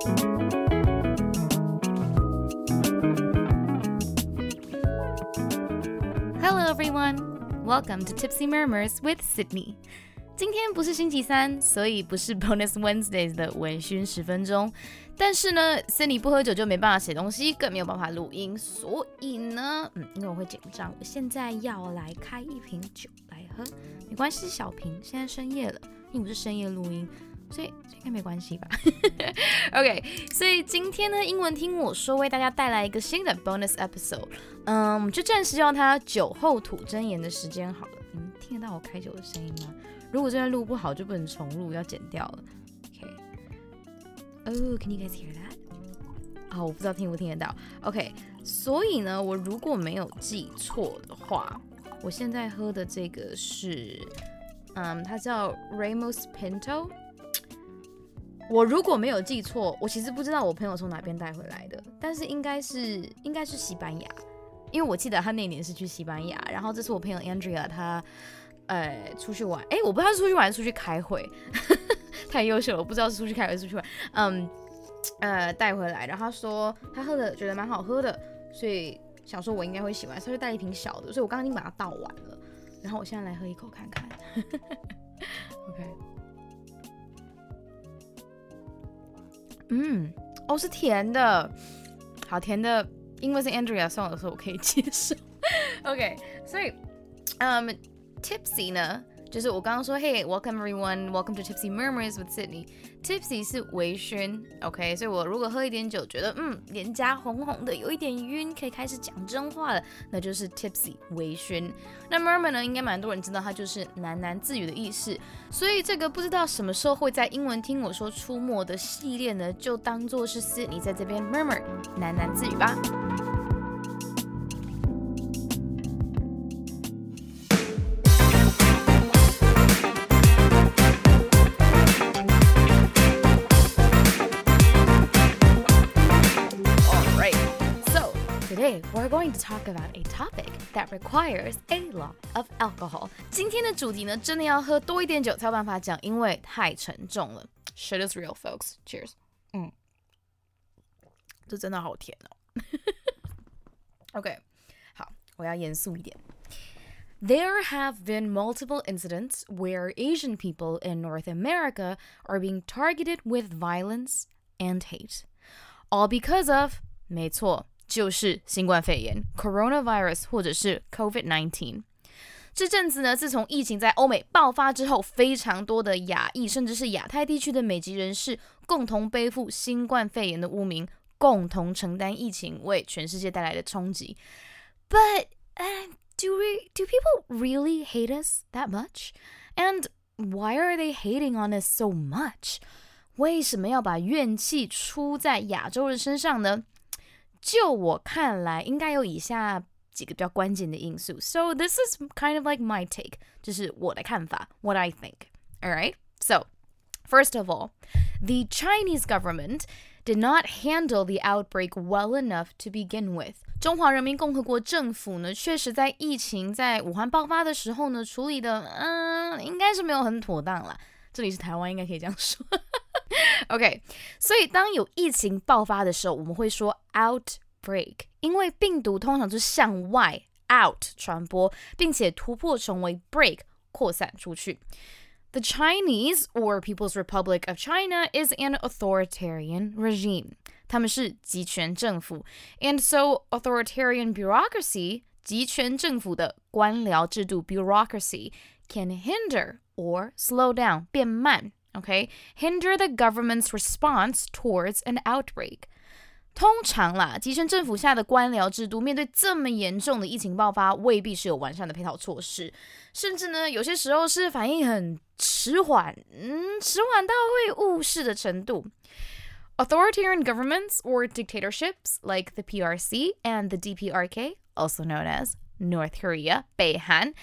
Hello everyone, welcome to Tipsy Murmurs with Sydney. 今天不是星期三，所以不是 Bonus Wednesdays 的微醺十分钟。但是呢，Sydney 不喝酒就没办法写东西，更没有办法录音。所以呢，嗯，因为我会紧张，我现在要来开一瓶酒来喝。没关系，小瓶。现在深夜了，并不是深夜录音，所以应该没关系吧？OK，所以今天呢，英文听我说为大家带来一个新的 Bonus Episode。嗯，我们就暂时用它酒后吐真言的时间好了。你们听得到我开酒的声音吗？如果这段录不好，就不能重录，要剪掉了。OK。Oh, can you guys hear that? 啊，我不知道听不听得到。OK，所以呢，我如果没有记错的话，我现在喝的这个是，嗯，它叫 Ramos Pinto。我如果没有记错，我其实不知道我朋友从哪边带回来的，但是应该是应该是西班牙，因为我记得他那年是去西班牙，然后这是我朋友 Andrea 他。呃，出去玩，哎，我不知道是出去玩还是出去开会，太优秀了，我不知道是出去开会还是出去玩，嗯，呃，带回来，然后他说他喝的觉得蛮好喝的，所以想说我应该会喜欢，所以就带一瓶小的，所以我刚刚已经把它倒完了，然后我现在来喝一口看看，OK，嗯，哦，是甜的，好甜的，因为是 Andrea 送的，所以我可以接受，OK，所以，嗯。Tipsy 呢，就是我刚刚说，Hey, welcome everyone, welcome to Tipsy Murmurs with Sydney. Tipsy 是微醺，OK，所以我如果喝一点酒，觉得嗯脸颊红红的，有一点晕，可以开始讲真话了，那就是 Tipsy 微醺。那 Murmur 呢，应该蛮多人知道，它就是喃喃自语的意思。所以这个不知道什么时候会在英文听我说出没的系列呢，就当做是 Sydney 在这边 Murmur 喃喃自语吧。we're going to talk about a topic that requires a lot of alcohol. 今天的主题呢，真的要喝多一点酒才有办法讲，因为太沉重了。Shit is real, folks. Cheers. 嗯，这真的好甜哦。OK，好，我要严肃一点。There have been multiple incidents where Asian people in North America are being targeted with violence and hate, all because of 没错。 就是新冠肺炎 （coronavirus） 或者是 COVID-19。这阵子呢，自从疫情在欧美爆发之后，非常多的亚裔甚至是亚太地区的美籍人士共同背负新冠肺炎的污名，共同承担疫情为全世界带来的冲击。But uh, do we do people really hate us that much? And why are they hating on us so much? 为什么要把怨气出在亚洲人身上呢？就我看来，应该有以下几个比较关键的因素。So this is kind of like my take，就是我的看法，what I think. All right. So first of all, the Chinese government did not handle the outbreak well enough to begin with. 中华人民共和国政府呢，确实在疫情在武汉爆发的时候呢，处理的嗯，应该是没有很妥当啦。这里是台湾，应该可以这样说。 OK，所以当有疫情爆发的时候，我们会说 outbreak，因为病毒通常是向外 out 传播，并且突破成为 break 扩散出去。The Chinese or People's Republic of China is an authoritarian regime. 他们是集权政府，and so authoritarian bureaucracy 集权政府的官僚制度 bureaucracy can hinder or slow down 变慢 Okay, hinder the government's response towards an outbreak. 通常啦，集权政府下的官僚制度面对这么严重的疫情爆发，未必是有完善的配套措施，甚至呢，有些时候是反应很迟缓，嗯，迟缓到会误事的程度。Authoritarian governments or dictatorships like the PRC and the DPRK, also known as North Korea, 北韩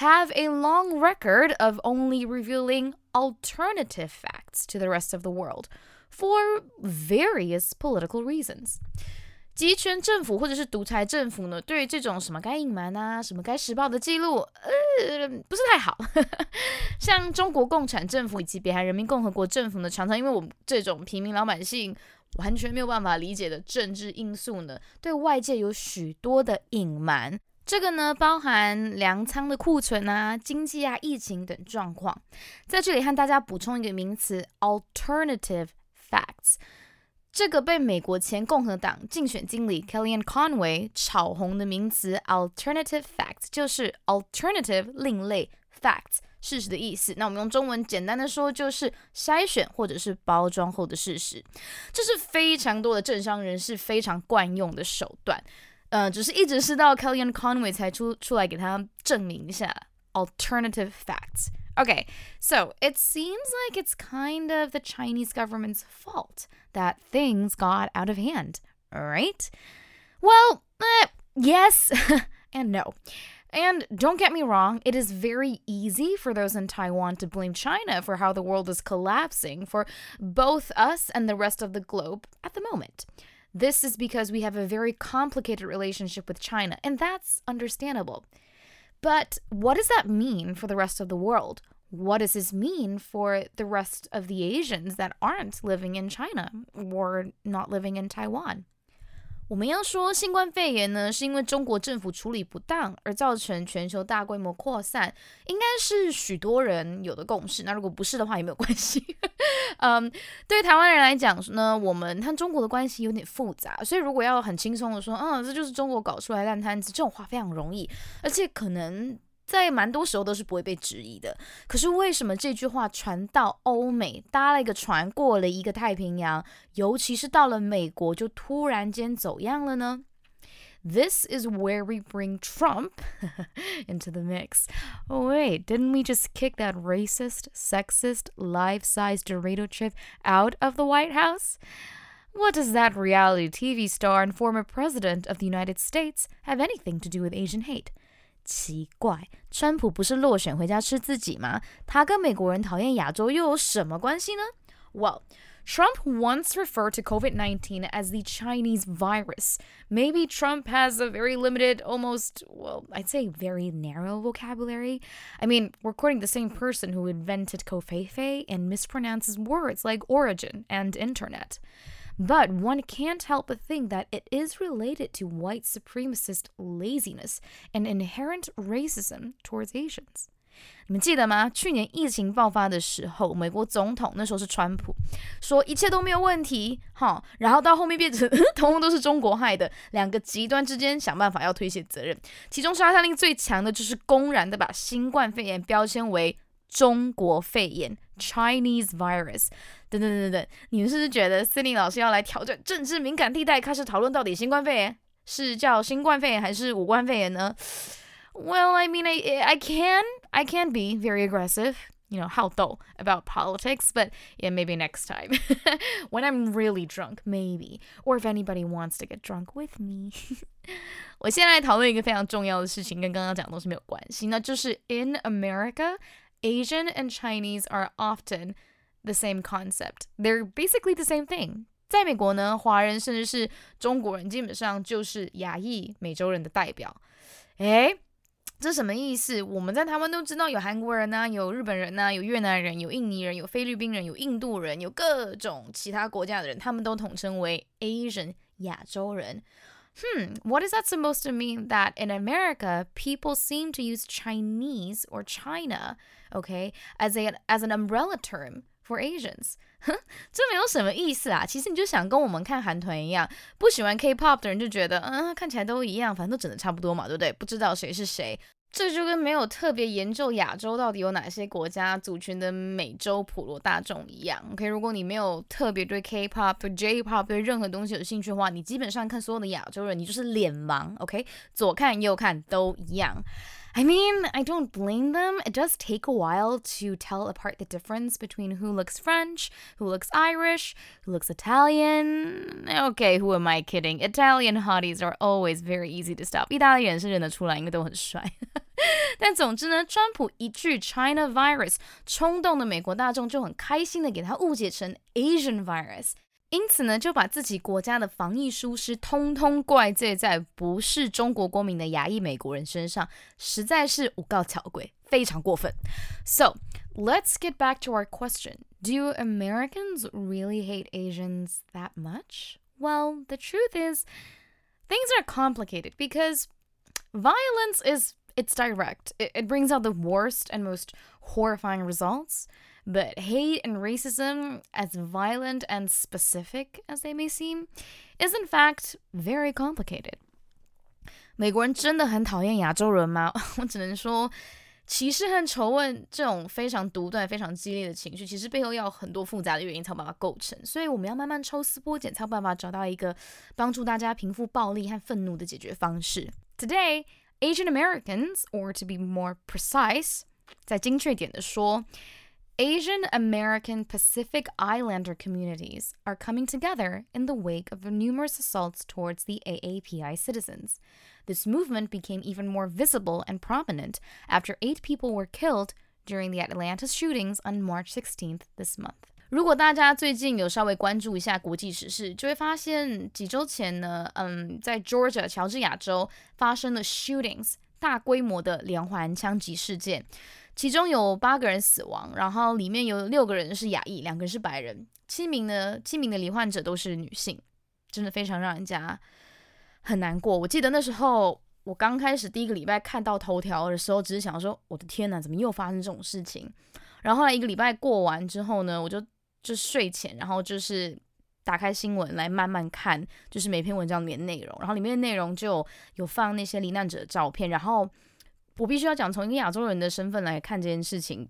have a long record of only revealing alternative facts to the rest of the world for various political reasons. 集权政府或者是独裁政府呢，对于这种什么该隐瞒啊，什么该实报的记录，呃，不是太好。像中国共产政府以及北韩人民共和国政府呢，常常因为我们这种平民老百姓完全没有办法理解的政治因素呢，对外界有许多的隐瞒。这个呢，包含粮仓的库存啊、经济啊、疫情等状况。在这里和大家补充一个名词：alternative facts。这个被美国前共和党竞选经理 Kellyanne Conway 炒红的名词 alternative facts 就是 alternative 另类 facts 事实的意思。那我们用中文简单的说，就是筛选或者是包装后的事实。这是非常多的政商人士非常惯用的手段。呃，只是一直是到 Kellyanne Conway 才出出来给他证明一下 alternative facts。Okay, so it seems like it's kind of the Chinese government's fault that things got out of hand, right? Well, eh, yes and no. And don't get me wrong, it is very easy for those in Taiwan to blame China for how the world is collapsing for both us and the rest of the globe at the moment. This is because we have a very complicated relationship with China, and that's understandable. But what does that mean for the rest of the world? What does this mean for the rest of the Asians that aren't living in China or not living in Taiwan? 我们要说新冠肺炎呢，是因为中国政府处理不当而造成全球大规模扩散，应该是许多人有的共识。那如果不是的话，也没有关系。嗯，对台湾人来讲呢，我们和中国的关系有点复杂，所以如果要很轻松的说，嗯，这就是中国搞出来烂摊子，这种话非常容易，而且可能。在蛮多时候都是不会被质疑的。可是为什么这句话传到欧美，搭了一个船过了一个太平洋，尤其是到了美国，就突然间走样了呢？This is where we bring Trump into the mix. Oh, wait, didn't we just kick that racist, sexist, life sized Dorito chip out of the White House? What does that reality TV star and former president of the United States have anything to do with Asian hate? 奇怪，川普不是落选回家吃自己吗？他跟美国人讨厌亚洲又有什么关系呢？Well. Trump once referred to COVID 19 as the Chinese virus. Maybe Trump has a very limited, almost, well, I'd say very narrow vocabulary. I mean, we're quoting the same person who invented covfefe and mispronounces words like origin and internet. But one can't help but think that it is related to white supremacist laziness and inherent racism towards Asians. 你们记得吗？去年疫情爆发的时候，美国总统那时候是川普，说一切都没有问题，哈，然后到后面变成通通都是中国害的，两个极端之间想办法要推卸责任。其中杀伤力最强的就是公然的把新冠肺炎标签为中国肺炎 （Chinese virus）。 等等等等，你们是不是觉得森林老师要来挑战政治敏感地带，开始讨论到底新冠肺炎是叫新冠肺炎还是武冠肺炎呢？Well, I mean, I I can I can be very aggressive, you know, how though about politics, but yeah, maybe next time when I'm really drunk, maybe, or if anybody wants to get drunk with me. 我现在讨论一个非常重要的事情，跟刚刚讲的东西没有关系，那就是 in America, Asian and Chinese are often the same concept. They're basically the same thing. 在美国呢，华人甚至是中国人，基本上就是亚裔美洲人的代表。诶，这什么意思？我们在台湾都知道有韩国人呐、啊，有日本人呐、啊，有越南人，有印尼人，有菲律宾人，有印度人，有各种其他国家的人，他们都统称为 Asian 亚洲人。Hmm, what is that supposed to mean? That in America, people seem to use Chinese or China, okay, as a as an umbrella term for Asians，哼，这没有什么意思啊。其实你就想跟我们看韩团一样，不喜欢 K-pop 的人就觉得，嗯，看起来都一样，反正都整的差不多嘛，对不对？不知道谁是谁。这就跟没有特别研究亚洲到底有哪些国家族群的美洲普罗大众一样。OK，如果你没有特别对 K-pop、对 J-pop 对任何东西有兴趣的话，你基本上看所有的亚洲人，你就是脸盲。OK，左看右看都一样。I mean, I don't blame them. It does take a while to tell apart the difference between who looks French, who looks Irish, who looks Italian. Okay, who am I kidding? Italian hotties are always very easy to stop. 意大利人是认得出来，因为都很帅。但总之呢，川普一句 China virus，冲动的美国大众就很开心的给他误解成 Asian virus。 因此呢，就把自己国家的防疫疏失通通怪罪在不是中国公民的亚裔美国人身上，实在是诬告巧鬼，非常过分。So let's get back to our question: Do Americans really hate Asians that much? Well, the truth is, things are complicated because violence is it's direct. It, it brings out the worst and most horrifying results. But hate and racism, as violent and specific as they may seem, is in fact very complicated. 美国人真的很讨厌亚洲人吗？我只能说，歧视和仇恨这种非常独断、非常激烈的情绪，其实背后要很多复杂的原因才有办法构成。所以我们要慢慢抽丝剥茧，才有办法找到一个帮助大家平复暴力和愤怒的解决方式。Today, Asian Americans, or to be more precise，再精确点的说。 Asian American Pacific Islander communities are coming together in the wake of numerous assaults towards the AAPI citizens. This movement became even more visible and prominent after eight people were killed during the Atlanta shootings on March 16th this month. 如果大家最近有稍微关注一下国际时事，就会发现几周前呢，嗯，在 Georgia 乔治亚州发生了 shootings 大规模的连环枪击事件。 其中有八个人死亡，然后里面有六个人是亚裔，两个人是白人，七名呢，七名的罹患者都是女性，真的非常让人家很难过。我记得那时候我刚开始第一个礼拜看到头条的时候，只是想说，我的天哪，怎么又发生这种事情？然后后来一个礼拜过完之后呢，我就就睡前，然后就是打开新闻来慢慢看，就是每篇文章里面内容，然后里面的内容就有放那些罹难者的照片，然后。我必须要讲，从一个亚洲人的身份来看这件事情。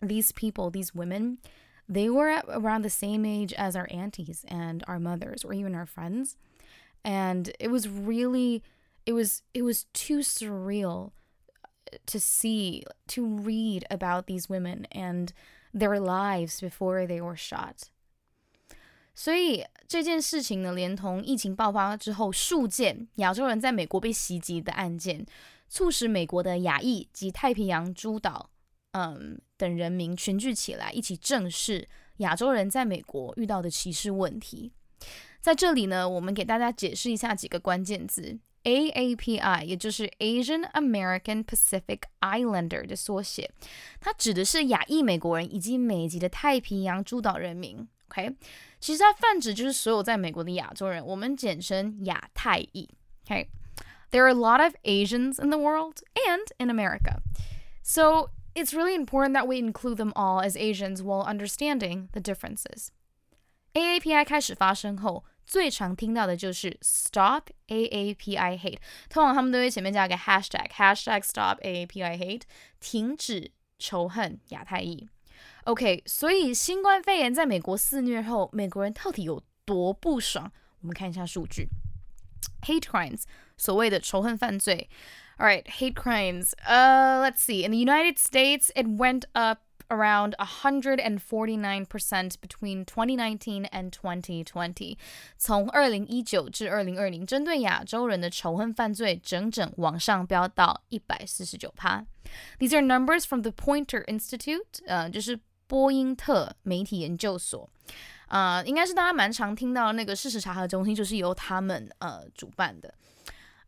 These people, these women, they were around the same age as our aunties and our mothers, or even our friends, and it was really, it was, it was too surreal to see, to read about these women and their lives before they were shot. 所以这件事情呢，连同疫情爆发之后数件亚洲人在美国被袭击的案件， 促使美国的亚裔及太平洋诸岛，嗯等人民群聚起来，一起正视亚洲人在美国遇到的歧视问题。在这里呢，我们给大家解释一下几个关键字：AAPI，也就是 Asian American Pacific Islander 的缩写，它指的是亚裔美国人以及美籍的太平洋诸岛人民。OK，其实它泛指就是所有在美国的亚洲人，我们简称亚太裔。OK。There are a lot of Asians in the world and in America. So it's really important that we include them all as Asians while understanding the differences. AAPI 开始发生后，最常听到的就是 Stop AAPI Hate，通常他们都会前面加一个 hashtag，hashtag Stop AAPI Hate，停止仇恨亚太裔。OK，所以新冠肺炎在美国肆虐后，美国人到底有多不爽？我们看一下数据。hate crimes， 所谓的仇恨犯罪。All right, hate crimes. Uh, let's see. In the United States, it went up around 149% between 2019 and 2020. 从2019至2020，针对亚洲人的仇恨犯罪整整往上飙到149%。These are numbers from the Poynter Institute. Institute，呃，就是波因特媒体研究所。呃，应该是大家蛮常听到那个事实查核中心，就是由他们呃主办的。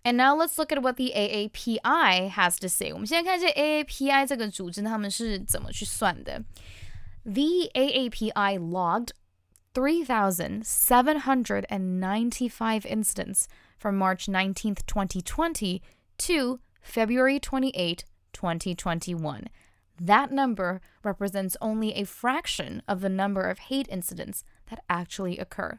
And now let's look at what the AAPI has to say. 我们现在看这 AAPI 这个组织他们是怎么去算的。The AAPI logged 3,795 incidents from March 19th, 2020 to February 28, 2021. That number represents only a fraction of the number of hate incidents that actually occur.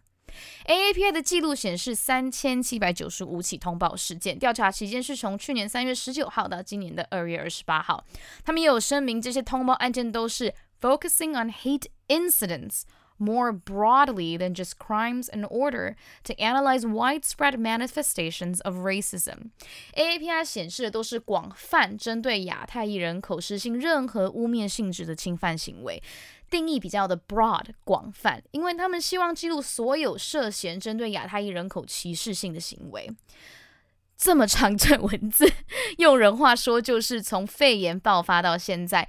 AAPI 的记录显示，三千七百九十五起通报事件，调查期间是从去年三月十九号到今年的二月二十八号。他们也有声明，这些通报案件都是 focusing on hate incidents more broadly than just crimes in order to analyze widespread manifestations of racism. AAPI 显示的都是广泛针对亚太裔人口实行任何污蔑性质的侵犯行为。定义比较的 broad 广泛，因为他们希望记录所有涉嫌针对亚太裔人口歧视性的行为。这么长段文字，用人话说就是从肺炎爆发到现在。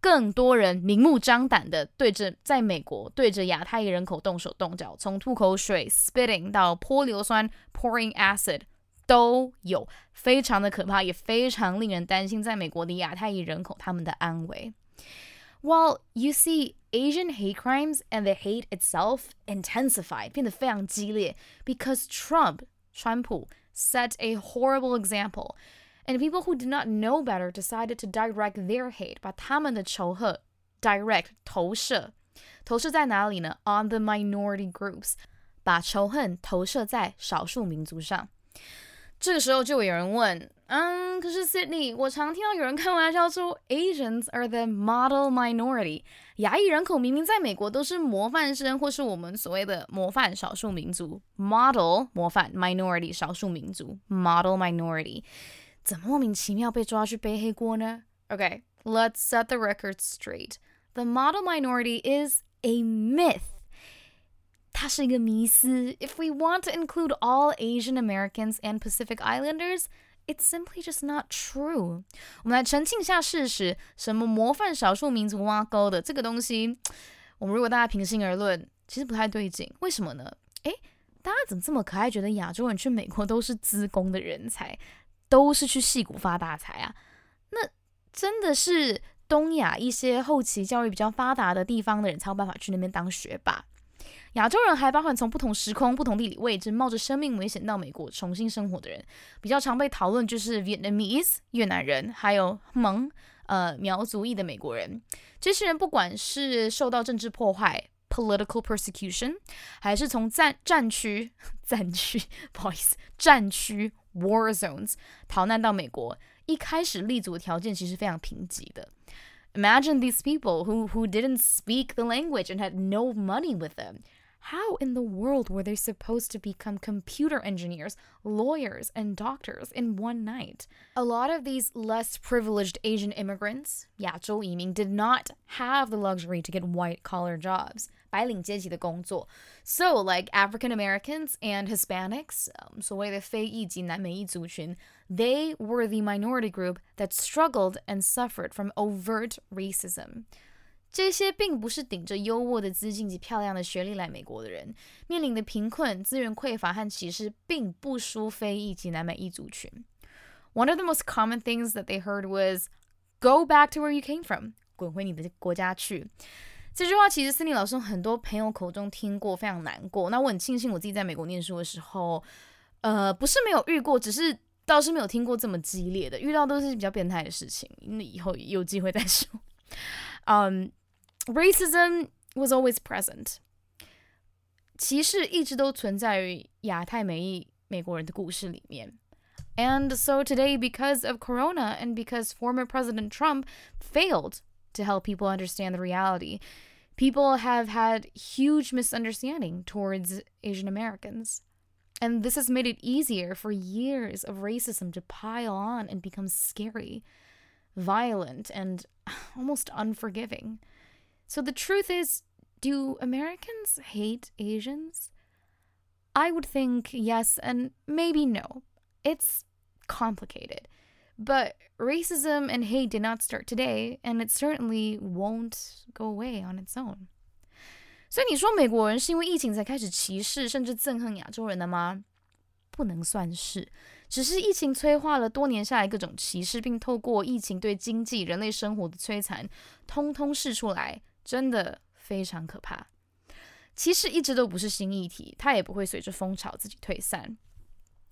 更多人明目张胆的对着在美国对着亚太裔人口动手动脚，从吐口水 （spitting） 到泼硫酸 （pouring acid） 都有，非常的可怕，也非常令人担心在美国的亚太裔人口他们的安危。While you see Asian hate crimes and the hate itself intensify, 变得非常激烈 because Trump 川普 set a horrible example, and people who did not know better decided to direct their hate 把他们的仇恨 direct 投射，投射在哪里呢？On the minority groups，把仇恨投射在少数民族上。这个时候就有人问，嗯，可是 Sydney，我常听到有人开玩笑说，Asians are the model minority。亚裔人口明明在美国都是模范生，或是我们所谓的模范少数民族，model 模范 minority 少数民族 model minority， 怎么莫名其妙被抓去背黑锅呢？Okay，let's set the record straight. The model minority is a myth. 它是一个迷思. If we want to include all Asian Americans and Pacific Islanders, it's simply just not true. 我们来澄清一下事实，什么模范少数民族挖沟的这个东西，我们如果大家平心而论，其实不太对劲。为什么呢？诶，大家怎么这么可爱？觉得亚洲人去美国都是资工的人才，都是去戏谷发大财啊？那真的是东亚一些后期教育比较发达的地方的人才有办法去那边当学霸。亚洲人还包含从不同时空、不同地理位置，冒着生命危险到美国重新生活的人。比较常被讨论就是 Vietnamese 越南人，还有蒙呃苗族裔的美国人。这些人不管是受到政治破坏 （political persecution），还是从战战区、战区 不好意思战区 （war zones） 逃难到美国，一开始立足的条件其实非常贫瘠的。Imagine these people who who didn't speak the language and had no money with them. How in the world were they supposed to become computer engineers, lawyers, and doctors in one night? A lot of these less privileged Asian immigrants, 亚洲移民, did not have the luxury to get white collar jobs. 白领阶级的工作. So, like African Americans and Hispanics, um, 所谓的非裔及南美裔族群, they were the minority group that struggled and suffered from overt racism. 这些并不是顶着优渥的资金及漂亮的学历来美国的人，面临的贫困、资源匮乏和歧视，并不输非裔及南美裔族群。One of the most common things that they heard was "Go back to where you came from"，滚回你的国家去。这句话其实森林老师很多朋友口中听过，非常难过。那我很庆幸我自己在美国念书的时候，呃，不是没有遇过，只是倒是没有听过这么激烈的，遇到都是比较变态的事情。那以后有机会再说。嗯。Racism was always present. 歧视一直都存在于亚太美裔美国人的故事里面。And so today, because of Corona and because former President Trump failed to help people understand the reality, people have had huge misunderstanding towards Asian Americans. And this has made it easier for years of racism to pile on and become scary, violent, and almost unforgiving. So the truth is, do Americans hate Asians? I would think yes and maybe no. It's complicated. But racism and hate did not start today, and it certainly won't go away on its own. 所以你说美国人是因为疫情才开始歧视甚至憎恨亚洲人的吗？不能算是， 只是疫情催化了多年下来各种歧视，并透过疫情对经济、人类生活的摧残，通通试出来，真的非常可怕。歧视一直都不是新议题，它也不会随着风潮自己退散。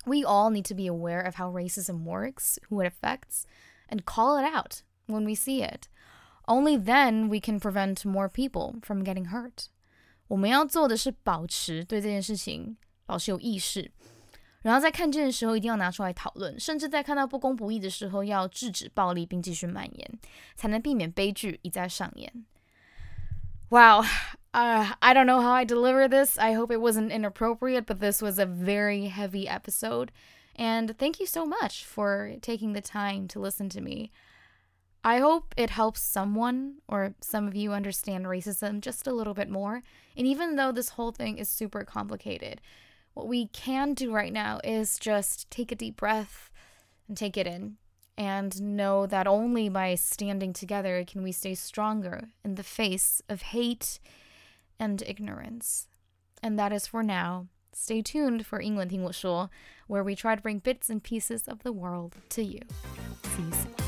We all need to be aware of how racism works, who it affects, and call it out when we see it. Only then we can prevent more people from getting hurt. 我们要做的是保持对这件事情保持有意识，然后在看见的时候一定要拿出来讨论，甚至在看到不公不义的时候要制止暴力并继续蔓延，才能避免悲剧一再上演。Wow. Uh, I don't know how I deliver this. I hope it wasn't inappropriate, but this was a very heavy episode. And thank you so much for taking the time to listen to me. I hope it helps someone or some of you understand racism just a little bit more. And even though this whole thing is super complicated, what we can do right now is just take a deep breath and take it in and know that only by standing together can we stay stronger in the face of hate and ignorance. And that is for now. Stay tuned for 英文听我说, where we try to bring bits and pieces of the world to you. See you soon.